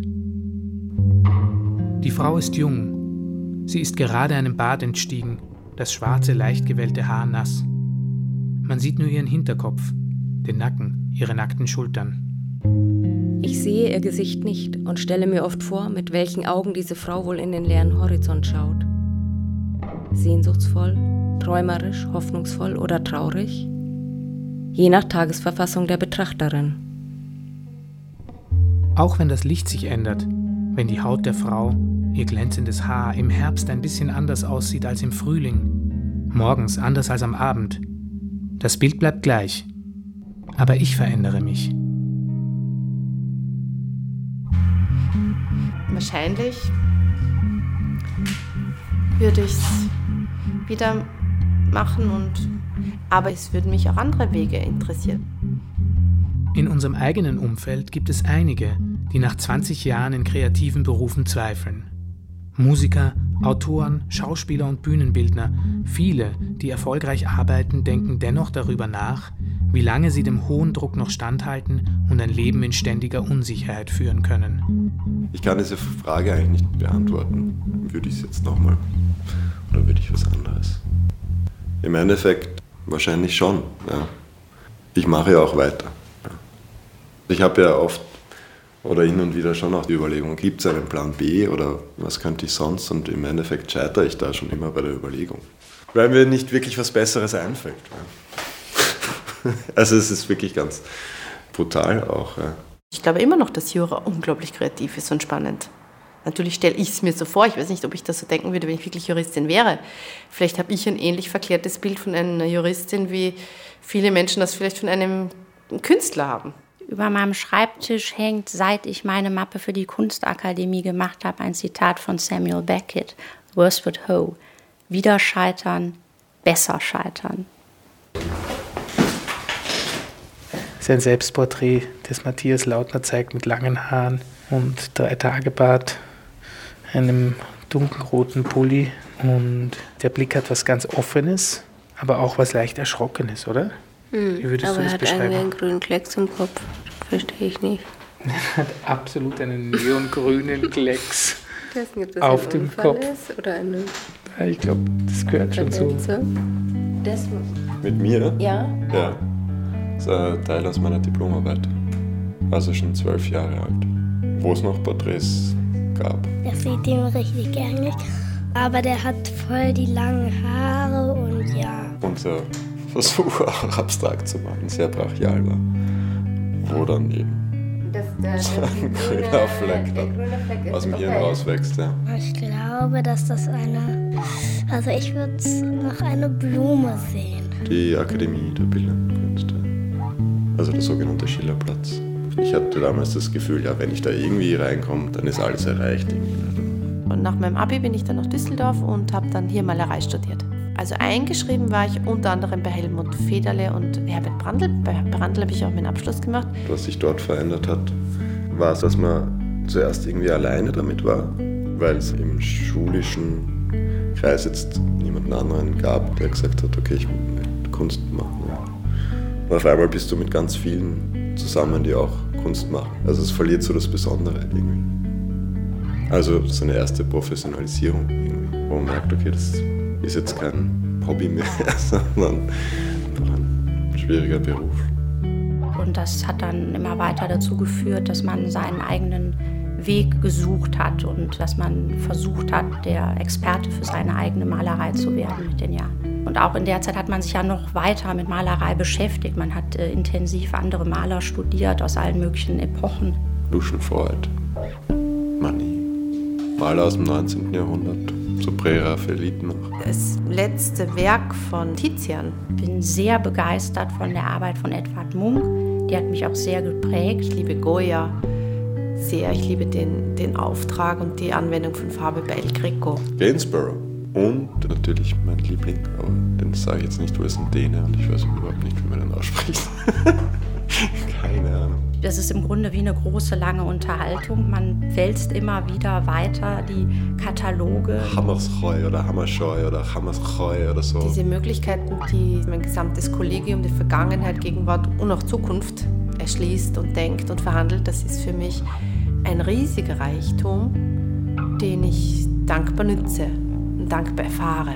Die Frau ist jung. Sie ist gerade einem Bad entstiegen, das schwarze, leicht gewellte Haar nass. Man sieht nur ihren Hinterkopf, den Nacken, ihre nackten Schultern. Ich sehe ihr Gesicht nicht und stelle mir oft vor, mit welchen Augen diese Frau wohl in den leeren Horizont schaut. Sehnsuchtsvoll, träumerisch, hoffnungsvoll oder traurig? Je nach Tagesverfassung der Betrachterin. Auch wenn das Licht sich ändert, wenn die Haut der Frau, ihr glänzendes Haar im Herbst ein bisschen anders aussieht als im Frühling, morgens anders als am Abend, das Bild bleibt gleich, aber ich verändere mich. Wahrscheinlich würde ich es wieder machen und aber es würden mich auch andere Wege interessieren. In unserem eigenen Umfeld gibt es einige, die nach 20 Jahren in kreativen Berufen zweifeln. Musiker, Autoren, Schauspieler und Bühnenbildner, viele, die erfolgreich arbeiten, denken dennoch darüber nach, wie lange sie dem hohen Druck noch standhalten und ein Leben in ständiger Unsicherheit führen können. Ich kann diese Frage eigentlich nicht beantworten. Würde ich es jetzt nochmal oder würde ich was anderes? Im Endeffekt wahrscheinlich schon. Ja. Ich mache ja auch weiter. Ich habe ja oft oder hin und wieder schon auch die Überlegung, gibt es einen Plan B oder was könnte ich sonst? Und im Endeffekt scheitere ich da schon immer bei der Überlegung. Weil mir nicht wirklich was Besseres einfällt. *laughs* Also es ist wirklich ganz brutal auch. Ja. Ich glaube immer noch, dass Jura unglaublich kreativ ist und spannend. Natürlich stelle ich es mir so vor, ich weiß nicht, ob ich das so denken würde, wenn ich wirklich Juristin wäre. Vielleicht habe ich ein ähnlich verklärtes Bild von einer Juristin, wie viele Menschen das vielleicht von einem Künstler haben. Über meinem Schreibtisch hängt, seit ich meine Mappe für die Kunstakademie gemacht habe, ein Zitat von Samuel Beckett, Worsford Hoe. Wieder scheitern, besser scheitern. Das ist ein Selbstporträt, das Matthias Lautner zeigt mit langen Haaren und drei Tagebart, einem dunkelroten Pulli und der Blick hat was ganz Offenes, aber auch was leicht Erschrockenes, oder? Hm, Wie würdest aber du das er hat beschreiben? einen grünen Klecks im Kopf. Verstehe ich nicht. Er *laughs* hat absolut einen neongrünen Klecks nicht, auf dem Unfall Kopf. Ist oder eine ja, ich glaube, das gehört schon zu. Das Mit mir? Ja. Ja. Das ist ein Teil aus meiner Diplomarbeit. Also schon zwölf Jahre alt. Wo es noch Porträts gab. Das sieht ihm richtig ähnlich. Aber der hat voll die langen Haare und ja. Unser Versuch auch abstrakt zu machen, sehr brachial war. Wo dann eben das, das, ein *laughs* grüner Fleck dann aus dem Hirn rauswächst. Ja. Ich glaube, dass das eine. Also ich würde noch eine Blume sehen. Die Akademie der Künste. Also der sogenannte Schillerplatz. Ich hatte damals das Gefühl, ja, wenn ich da irgendwie reinkomme, dann ist alles erreicht. Und nach meinem Abi bin ich dann nach Düsseldorf und habe dann hier Malerei studiert. Also eingeschrieben war ich unter anderem bei Helmut Federle und Herbert Brandl. Bei Brandl habe ich auch meinen Abschluss gemacht. Was sich dort verändert hat, war es, dass man zuerst irgendwie alleine damit war, weil es im schulischen Kreis jetzt niemanden anderen gab, der gesagt hat, okay, ich will Kunst machen. Und auf einmal bist du mit ganz vielen zusammen, die auch Kunst machen. Also es verliert so das Besondere irgendwie. Also so eine erste Professionalisierung irgendwie, wo man merkt, okay, das ist jetzt kein Hobby mehr, *laughs* sondern einfach ein schwieriger Beruf. Und das hat dann immer weiter dazu geführt, dass man seinen eigenen Weg gesucht hat und dass man versucht hat, der Experte für seine eigene Malerei zu werden mit den Jahren. Und auch in der Zeit hat man sich ja noch weiter mit Malerei beschäftigt. Man hat äh, intensiv andere Maler studiert aus allen möglichen Epochen. Lucian Freud, Money, Maler aus dem 19. Jahrhundert, so Präraffelit noch. Das letzte Werk von Tizian. Ich bin sehr begeistert von der Arbeit von Edward Munk. Die hat mich auch sehr geprägt. Ich liebe Goya sehr. Ich liebe den, den Auftrag und die Anwendung von Farbe bei El Greco. Gainsborough. Und natürlich mein Liebling, aber den sage ich jetzt nicht, wo es ein Däne und ich weiß überhaupt nicht, wie man den ausspricht. *laughs* Keine Ahnung. Das ist im Grunde wie eine große, lange Unterhaltung. Man wälzt immer wieder weiter die Kataloge. Hammerscheu oder Hammerscheu oder Hammerscheu oder so. Diese Möglichkeiten, die mein gesamtes Kollegium, die Vergangenheit, Gegenwart und auch Zukunft erschließt und denkt und verhandelt, das ist für mich ein riesiger Reichtum, den ich dankbar nütze dankbar erfahre.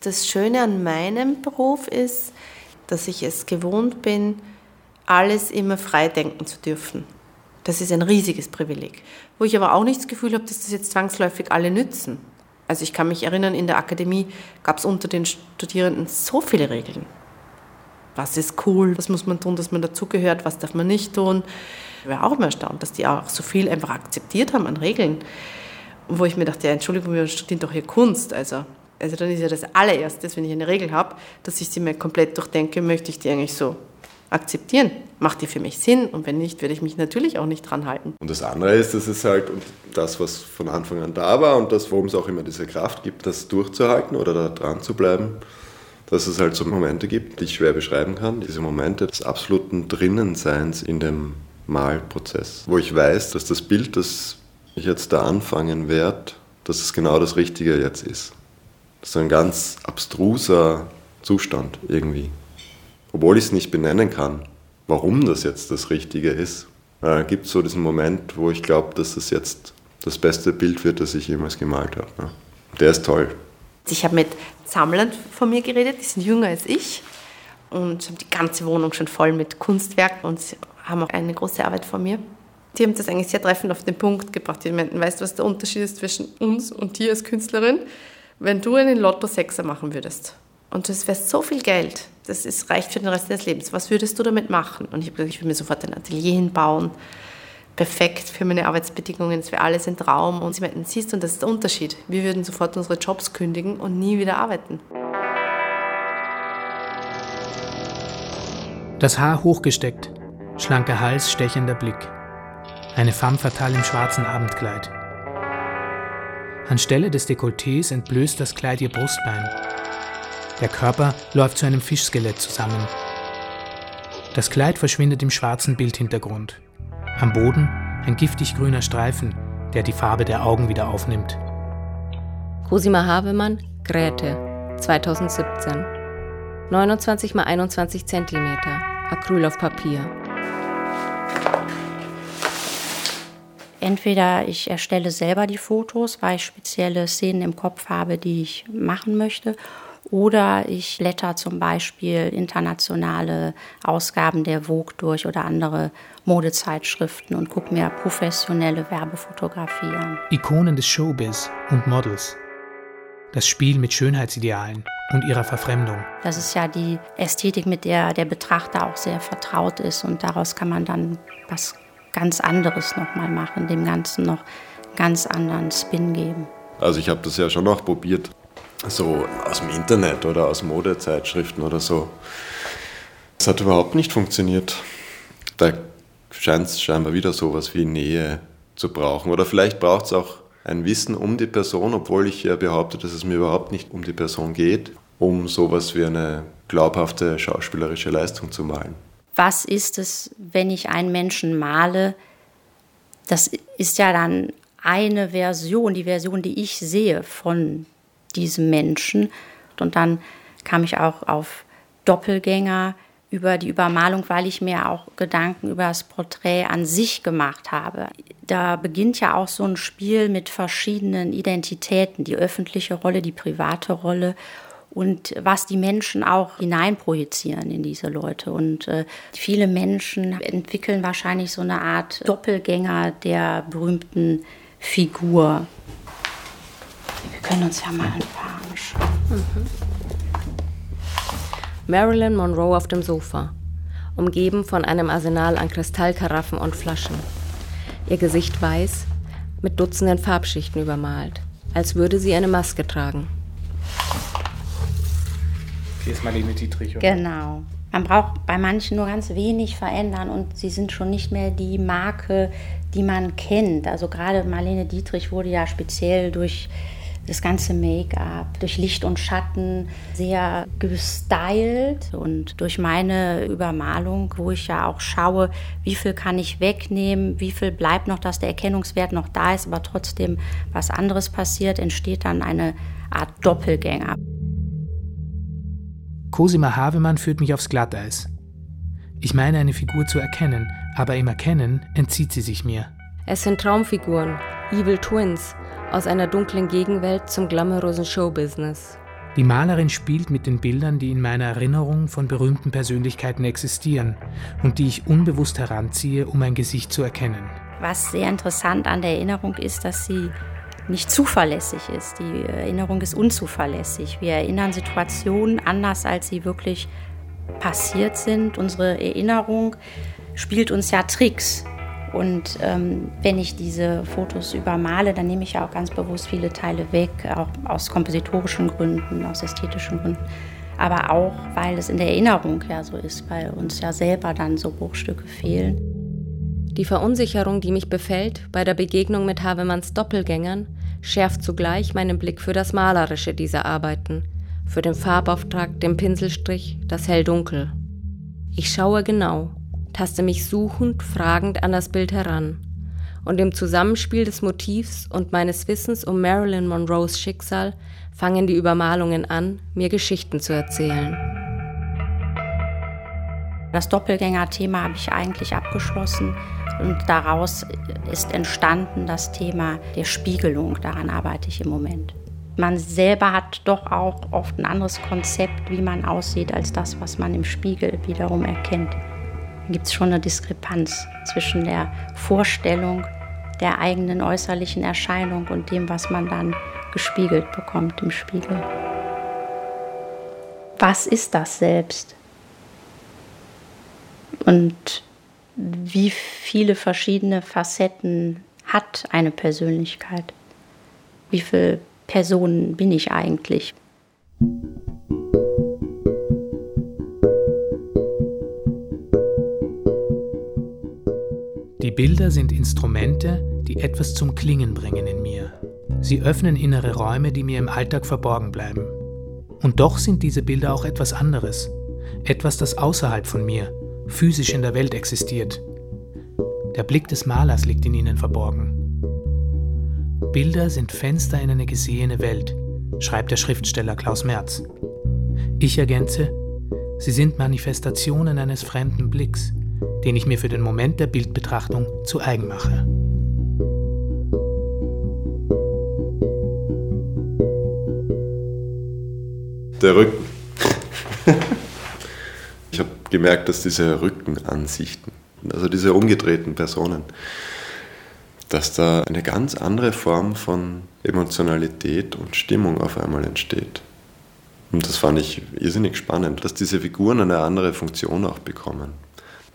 Das Schöne an meinem Beruf ist, dass ich es gewohnt bin, alles immer frei denken zu dürfen. Das ist ein riesiges Privileg. Wo ich aber auch nicht das Gefühl habe, dass das jetzt zwangsläufig alle nützen. Also ich kann mich erinnern, in der Akademie gab es unter den Studierenden so viele Regeln. Was ist cool, was muss man tun, dass man dazugehört, was darf man nicht tun. Ich war auch immer erstaunt, dass die auch so viel einfach akzeptiert haben an Regeln. Wo ich mir dachte, ja, Entschuldigung, wir studieren doch hier Kunst. Also also dann ist ja das allererste, wenn ich eine Regel habe, dass ich sie mir komplett durchdenke, möchte ich die eigentlich so akzeptieren. Macht die für mich Sinn? Und wenn nicht, werde ich mich natürlich auch nicht dran halten. Und das andere ist, dass es halt das, was von Anfang an da war und das, worum es auch immer diese Kraft gibt, das durchzuhalten oder da dran zu bleiben, dass es halt so Momente gibt, die ich schwer beschreiben kann. Diese Momente des absoluten Drinnenseins in dem Malprozess, wo ich weiß, dass das Bild, das ich jetzt da anfangen werde, dass es genau das Richtige jetzt ist. Das ist ein ganz abstruser Zustand irgendwie. Obwohl ich es nicht benennen kann, warum das jetzt das Richtige ist, äh, gibt es so diesen Moment, wo ich glaube, dass das jetzt das beste Bild wird, das ich jemals gemalt habe. Ne? Der ist toll. Ich habe mit Sammlern von mir geredet, die sind jünger als ich und haben die ganze Wohnung schon voll mit Kunstwerken und haben auch eine große Arbeit vor mir. Die haben das eigentlich sehr treffend auf den Punkt gebracht. Die meinten, weißt du, was der Unterschied ist zwischen uns und dir als Künstlerin? wenn du einen Lotto-Sechser machen würdest und das wäre so viel Geld, das ist, reicht für den Rest deines Lebens, was würdest du damit machen? Und ich habe gesagt, ich würde mir sofort ein Atelier hinbauen, perfekt für meine Arbeitsbedingungen, es wäre alles ein Traum. Und sie meinten, siehst du, das ist der Unterschied. Wir würden sofort unsere Jobs kündigen und nie wieder arbeiten. Das Haar hochgesteckt, schlanker Hals, stechender Blick. Eine femme fatale im schwarzen Abendkleid. Anstelle des Dekolletés entblößt das Kleid ihr Brustbein. Der Körper läuft zu einem Fischskelett zusammen. Das Kleid verschwindet im schwarzen Bildhintergrund. Am Boden ein giftig grüner Streifen, der die Farbe der Augen wieder aufnimmt. Cosima Havemann, Gräte, 2017. 29 x 21 cm, Acryl auf Papier. Entweder ich erstelle selber die Fotos, weil ich spezielle Szenen im Kopf habe, die ich machen möchte, oder ich blätter zum Beispiel internationale Ausgaben der Vogue durch oder andere Modezeitschriften und gucke mir professionelle Werbefotografie an. Ikonen des Showbiz und Models. Das Spiel mit Schönheitsidealen und ihrer Verfremdung. Das ist ja die Ästhetik, mit der der Betrachter auch sehr vertraut ist und daraus kann man dann was ganz anderes nochmal machen, dem Ganzen noch ganz anderen Spin geben. Also ich habe das ja schon auch probiert, so aus dem Internet oder aus Modezeitschriften oder so. Das hat überhaupt nicht funktioniert. Da scheint es scheinbar wieder sowas wie Nähe zu brauchen. Oder vielleicht braucht es auch ein Wissen um die Person, obwohl ich ja behaupte, dass es mir überhaupt nicht um die Person geht, um sowas wie eine glaubhafte schauspielerische Leistung zu malen was ist es, wenn ich einen Menschen male? Das ist ja dann eine Version, die Version, die ich sehe von diesem Menschen. Und dann kam ich auch auf Doppelgänger über die Übermalung, weil ich mir auch Gedanken über das Porträt an sich gemacht habe. Da beginnt ja auch so ein Spiel mit verschiedenen Identitäten, die öffentliche Rolle, die private Rolle und was die Menschen auch hineinprojizieren in diese Leute. Und äh, viele Menschen entwickeln wahrscheinlich so eine Art Doppelgänger der berühmten Figur. Wir können uns ja mal ein paar anschauen. Mhm. Marilyn Monroe auf dem Sofa. umgeben von einem Arsenal an Kristallkaraffen und Flaschen. Ihr Gesicht weiß, mit Dutzenden Farbschichten übermalt, als würde sie eine Maske tragen. Hier ist Marlene Dietrich, oder? Genau. Man braucht bei manchen nur ganz wenig verändern und sie sind schon nicht mehr die Marke, die man kennt. Also gerade Marlene Dietrich wurde ja speziell durch das ganze Make-up, durch Licht und Schatten sehr gestylt und durch meine Übermalung, wo ich ja auch schaue, wie viel kann ich wegnehmen, wie viel bleibt noch, dass der Erkennungswert noch da ist, aber trotzdem was anderes passiert, entsteht dann eine Art Doppelgänger. Cosima Havemann führt mich aufs Glatteis. Ich meine eine Figur zu erkennen, aber im Erkennen entzieht sie sich mir. Es sind Traumfiguren, Evil Twins, aus einer dunklen Gegenwelt zum glamourösen Showbusiness. Die Malerin spielt mit den Bildern, die in meiner Erinnerung von berühmten Persönlichkeiten existieren und die ich unbewusst heranziehe, um ein Gesicht zu erkennen. Was sehr interessant an der Erinnerung ist, dass sie nicht zuverlässig ist. Die Erinnerung ist unzuverlässig. Wir erinnern Situationen anders, als sie wirklich passiert sind. Unsere Erinnerung spielt uns ja Tricks. Und ähm, wenn ich diese Fotos übermale, dann nehme ich ja auch ganz bewusst viele Teile weg, auch aus kompositorischen Gründen, aus ästhetischen Gründen. Aber auch, weil es in der Erinnerung ja so ist, weil uns ja selber dann so Bruchstücke fehlen. Die Verunsicherung, die mich befällt bei der Begegnung mit Havemanns Doppelgängern, schärft zugleich meinen Blick für das Malerische dieser Arbeiten, für den Farbauftrag, den Pinselstrich, das Hell-Dunkel. Ich schaue genau, taste mich suchend, fragend an das Bild heran. Und im Zusammenspiel des Motivs und meines Wissens um Marilyn Monroes Schicksal fangen die Übermalungen an, mir Geschichten zu erzählen. Das Doppelgänger-Thema habe ich eigentlich abgeschlossen und daraus ist entstanden das Thema der Spiegelung. Daran arbeite ich im Moment. Man selber hat doch auch oft ein anderes Konzept, wie man aussieht, als das, was man im Spiegel wiederum erkennt. Gibt es schon eine Diskrepanz zwischen der Vorstellung der eigenen äußerlichen Erscheinung und dem, was man dann gespiegelt bekommt im Spiegel. Was ist das selbst? Und wie viele verschiedene Facetten hat eine Persönlichkeit? Wie viele Personen bin ich eigentlich? Bilder sind Instrumente, die etwas zum Klingen bringen in mir. Sie öffnen innere Räume, die mir im Alltag verborgen bleiben. Und doch sind diese Bilder auch etwas anderes, etwas, das außerhalb von mir, physisch in der Welt existiert. Der Blick des Malers liegt in ihnen verborgen. Bilder sind Fenster in eine gesehene Welt, schreibt der Schriftsteller Klaus Merz. Ich ergänze, sie sind Manifestationen eines fremden Blicks, den ich mir für den Moment der Bildbetrachtung zu eigen mache. Der Rücken *laughs* gemerkt, dass diese Rückenansichten, also diese umgedrehten Personen, dass da eine ganz andere Form von Emotionalität und Stimmung auf einmal entsteht. Und das fand ich irrsinnig spannend, dass diese Figuren eine andere Funktion auch bekommen.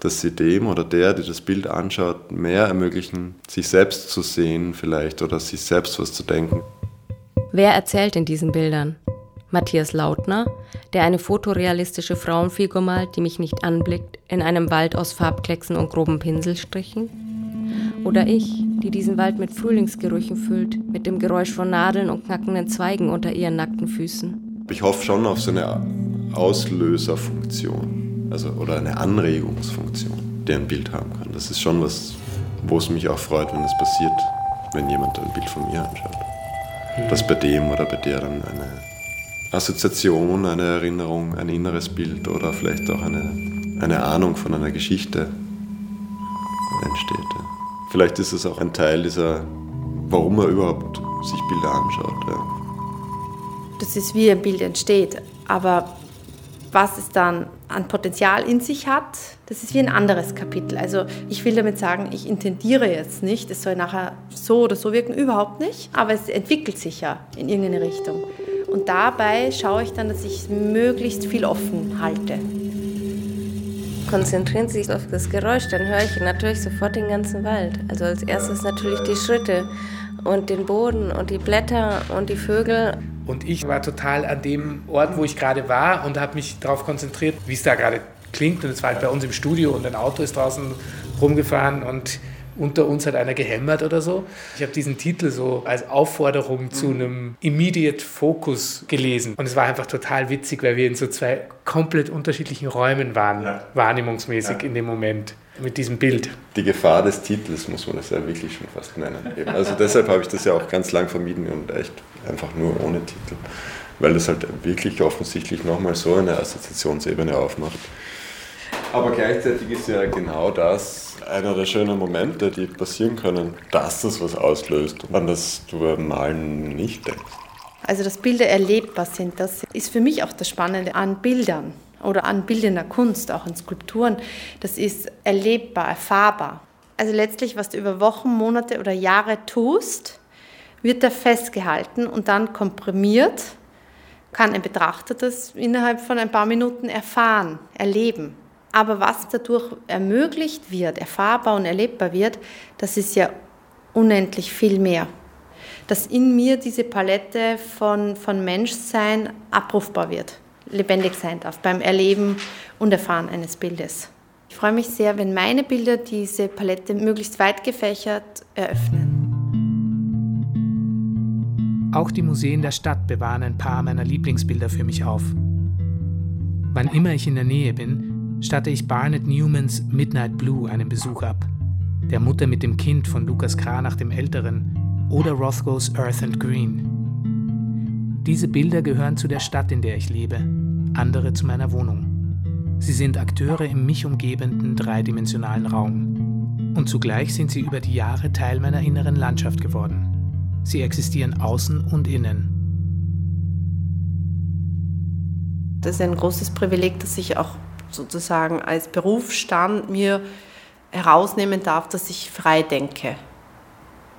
Dass sie dem oder der, die das Bild anschaut, mehr ermöglichen, sich selbst zu sehen vielleicht oder sich selbst was zu denken. Wer erzählt in diesen Bildern? Matthias Lautner, der eine fotorealistische Frauenfigur malt, die mich nicht anblickt, in einem Wald aus Farbklecksen und groben Pinselstrichen? Oder ich, die diesen Wald mit Frühlingsgerüchen füllt, mit dem Geräusch von Nadeln und knackenden Zweigen unter ihren nackten Füßen? Ich hoffe schon auf so eine Auslöserfunktion, also oder eine Anregungsfunktion, die ein Bild haben kann. Das ist schon was, wo es mich auch freut, wenn es passiert, wenn jemand ein Bild von mir anschaut. Dass bei dem oder bei der dann eine Assoziation, eine Erinnerung, ein inneres Bild oder vielleicht auch eine, eine Ahnung von einer Geschichte entsteht. Ja. Vielleicht ist es auch ein Teil dieser, warum man überhaupt sich Bilder anschaut. Ja. Das ist, wie ein Bild entsteht. Aber was es dann an Potenzial in sich hat, das ist wie ein anderes Kapitel. Also ich will damit sagen, ich intendiere jetzt nicht, es soll nachher so oder so wirken, überhaupt nicht, aber es entwickelt sich ja in irgendeine Richtung. Und dabei schaue ich dann, dass ich möglichst viel offen halte. konzentrieren Sie sich auf das Geräusch, dann höre ich natürlich sofort den ganzen Wald. Also als erstes natürlich die Schritte und den Boden und die Blätter und die Vögel. Und ich war total an dem Ort, wo ich gerade war und habe mich darauf konzentriert, wie es da gerade klingt. Und es war halt bei uns im Studio und ein Auto ist draußen rumgefahren und unter uns hat einer gehämmert oder so. Ich habe diesen Titel so als Aufforderung zu mhm. einem Immediate Focus gelesen. Und es war einfach total witzig, weil wir in so zwei komplett unterschiedlichen Räumen waren, ja. wahrnehmungsmäßig ja. in dem Moment mit diesem Bild. Die Gefahr des Titels muss man das ja wirklich schon fast nennen. Also deshalb habe ich das ja auch ganz lang vermieden und echt einfach nur ohne Titel. Weil das halt wirklich offensichtlich nochmal so eine Assoziationsebene aufmacht. Aber gleichzeitig ist ja genau das einer der schönen Momente, die passieren können, dass das was auslöst, an das du beim Malen nicht denkst. Also dass Bilder erlebbar sind, das ist für mich auch das Spannende an Bildern oder an bildender Kunst, auch an Skulpturen. Das ist erlebbar, erfahrbar. Also letztlich, was du über Wochen, Monate oder Jahre tust, wird da festgehalten und dann komprimiert, kann ein Betrachter das innerhalb von ein paar Minuten erfahren, erleben. Aber was dadurch ermöglicht wird, erfahrbar und erlebbar wird, das ist ja unendlich viel mehr. Dass in mir diese Palette von, von Menschsein abrufbar wird, lebendig sein darf beim Erleben und Erfahren eines Bildes. Ich freue mich sehr, wenn meine Bilder diese Palette möglichst weit gefächert eröffnen. Auch die Museen der Stadt bewahren ein paar meiner Lieblingsbilder für mich auf. Wann immer ich in der Nähe bin, statte ich Barnett Newmans Midnight Blue einen Besuch ab, der Mutter mit dem Kind von Lukas Kranach dem Älteren oder Rothkos Earth and Green. Diese Bilder gehören zu der Stadt, in der ich lebe, andere zu meiner Wohnung. Sie sind Akteure im mich umgebenden dreidimensionalen Raum. Und zugleich sind sie über die Jahre Teil meiner inneren Landschaft geworden. Sie existieren außen und innen. Das ist ein großes Privileg, dass ich auch sozusagen als Berufsstand mir herausnehmen darf, dass ich frei denke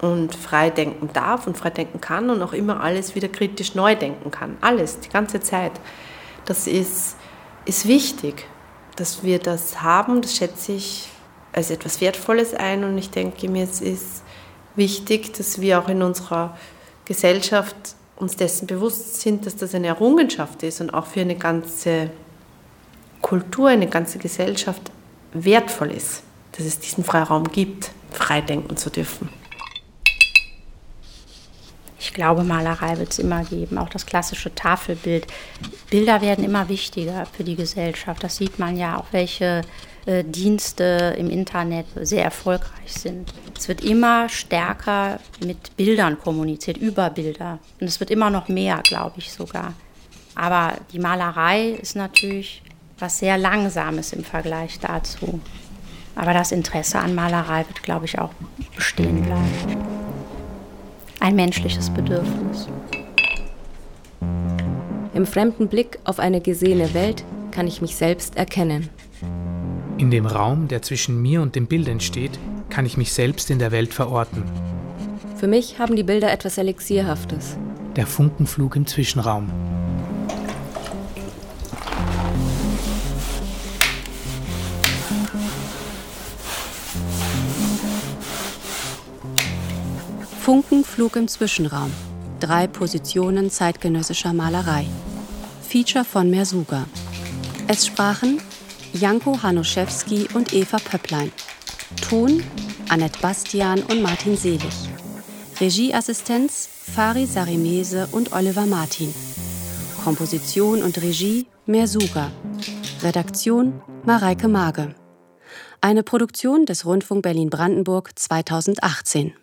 und frei denken darf und frei denken kann und auch immer alles wieder kritisch neu denken kann. Alles, die ganze Zeit. Das ist, ist wichtig, dass wir das haben. Das schätze ich als etwas Wertvolles ein und ich denke mir, es ist wichtig, dass wir auch in unserer Gesellschaft uns dessen bewusst sind, dass das eine Errungenschaft ist und auch für eine ganze Kultur, eine ganze Gesellschaft wertvoll ist, dass es diesen Freiraum gibt, frei denken zu dürfen. Ich glaube, Malerei wird es immer geben, auch das klassische Tafelbild. Bilder werden immer wichtiger für die Gesellschaft. Das sieht man ja auch, welche Dienste im Internet sehr erfolgreich sind. Es wird immer stärker mit Bildern kommuniziert, über Bilder. Und es wird immer noch mehr, glaube ich sogar. Aber die Malerei ist natürlich was sehr Langsames im Vergleich dazu. Aber das Interesse an Malerei wird, glaube ich, auch bestehen bleiben. Ein menschliches Bedürfnis. Im fremden Blick auf eine gesehene Welt kann ich mich selbst erkennen. In dem Raum, der zwischen mir und dem Bild entsteht, kann ich mich selbst in der Welt verorten. Für mich haben die Bilder etwas Elixierhaftes. Der Funkenflug im Zwischenraum. Funkenflug im Zwischenraum. Drei Positionen zeitgenössischer Malerei. Feature von Mersuga. Es sprachen Janko Hanuszewski und Eva Pöpplein. Ton Annette Bastian und Martin Selig. Regieassistenz Fari Sarimese und Oliver Martin. Komposition und Regie Mersuga. Redaktion Mareike Mage. Eine Produktion des Rundfunk Berlin-Brandenburg 2018.